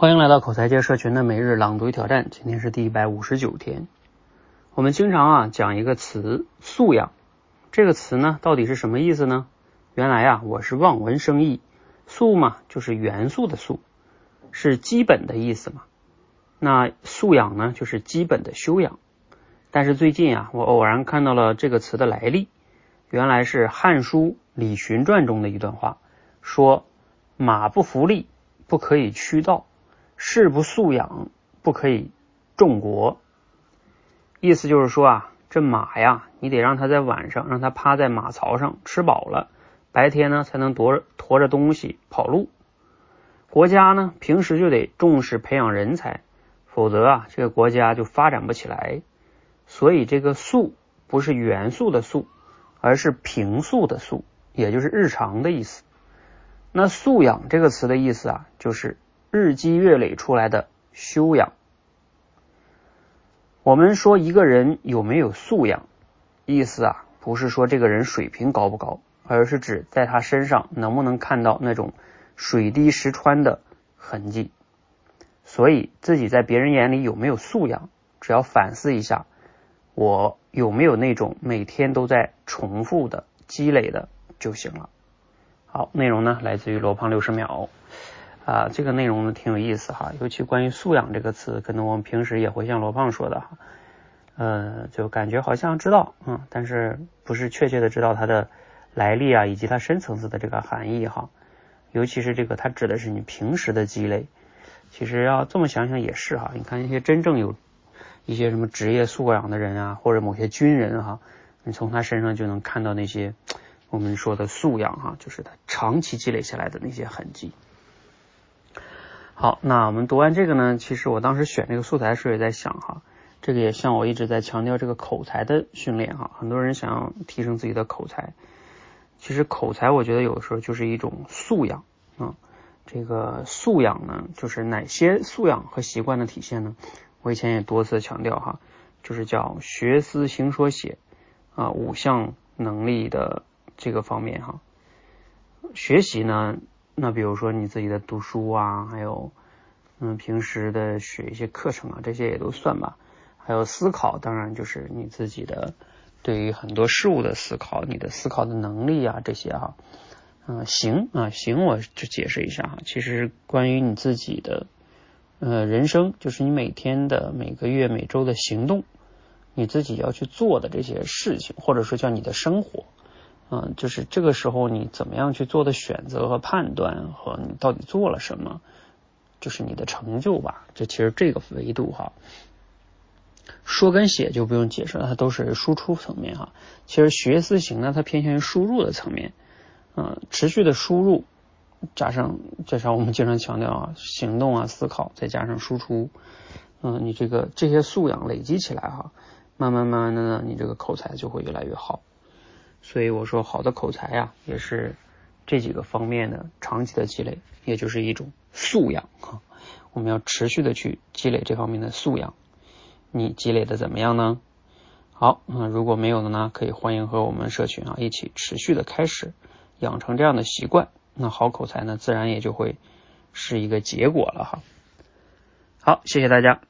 欢迎来到口才界社群的每日朗读挑战，今天是第一百五十九天。我们经常啊讲一个词“素养”，这个词呢到底是什么意思呢？原来啊我是望文生义，素嘛就是元素的素，是基本的意思嘛。那素养呢就是基本的修养。但是最近啊我偶然看到了这个词的来历，原来是《汉书·李寻传》中的一段话，说马不服力，不可以驱道。士不素养，不可以重国。意思就是说啊，这马呀，你得让它在晚上让它趴在马槽上吃饱了，白天呢才能驮驮着东西跑路。国家呢，平时就得重视培养人才，否则啊，这个国家就发展不起来。所以这个素不是元素的素，而是平素的素，也就是日常的意思。那素养这个词的意思啊，就是。日积月累出来的修养。我们说一个人有没有素养，意思啊，不是说这个人水平高不高，而是指在他身上能不能看到那种水滴石穿的痕迹。所以自己在别人眼里有没有素养，只要反思一下，我有没有那种每天都在重复的积累的就行了。好，内容呢来自于罗胖六十秒。啊，这个内容呢挺有意思哈，尤其关于素养这个词，可能我们平时也会像罗胖说的哈，呃，就感觉好像知道，嗯，但是不是确切的知道它的来历啊，以及它深层次的这个含义哈，尤其是这个它指的是你平时的积累，其实要这么想想也是哈，你看一些真正有一些什么职业素养的人啊，或者某些军人哈，你从他身上就能看到那些我们说的素养哈，就是他长期积累下来的那些痕迹。好，那我们读完这个呢，其实我当时选这个素材的时候也在想哈，这个也像我一直在强调这个口才的训练哈，很多人想要提升自己的口才，其实口才我觉得有时候就是一种素养啊，这个素养呢，就是哪些素养和习惯的体现呢？我以前也多次强调哈，就是叫学思行说写啊五项能力的这个方面哈，学习呢。那比如说你自己的读书啊，还有嗯平时的学一些课程啊，这些也都算吧。还有思考，当然就是你自己的对于很多事物的思考，你的思考的能力啊这些哈。嗯，行啊行，我就解释一下哈。其实关于你自己的呃人生，就是你每天的、每个月、每周的行动，你自己要去做的这些事情，或者说叫你的生活。嗯，就是这个时候你怎么样去做的选择和判断，和你到底做了什么，就是你的成就吧。这其实这个维度哈，说跟写就不用解释了，它都是输出层面哈。其实学思行呢，它偏向于输入的层面，嗯，持续的输入加上加上我们经常强调啊，行动啊思考，再加上输出，嗯，你这个这些素养累积起来哈，慢慢慢慢的呢，你这个口才就会越来越好。所以我说，好的口才呀，也是这几个方面的长期的积累，也就是一种素养啊。我们要持续的去积累这方面的素养。你积累的怎么样呢？好，那如果没有的呢，可以欢迎和我们社群啊一起持续的开始养成这样的习惯。那好口才呢，自然也就会是一个结果了哈。好，谢谢大家。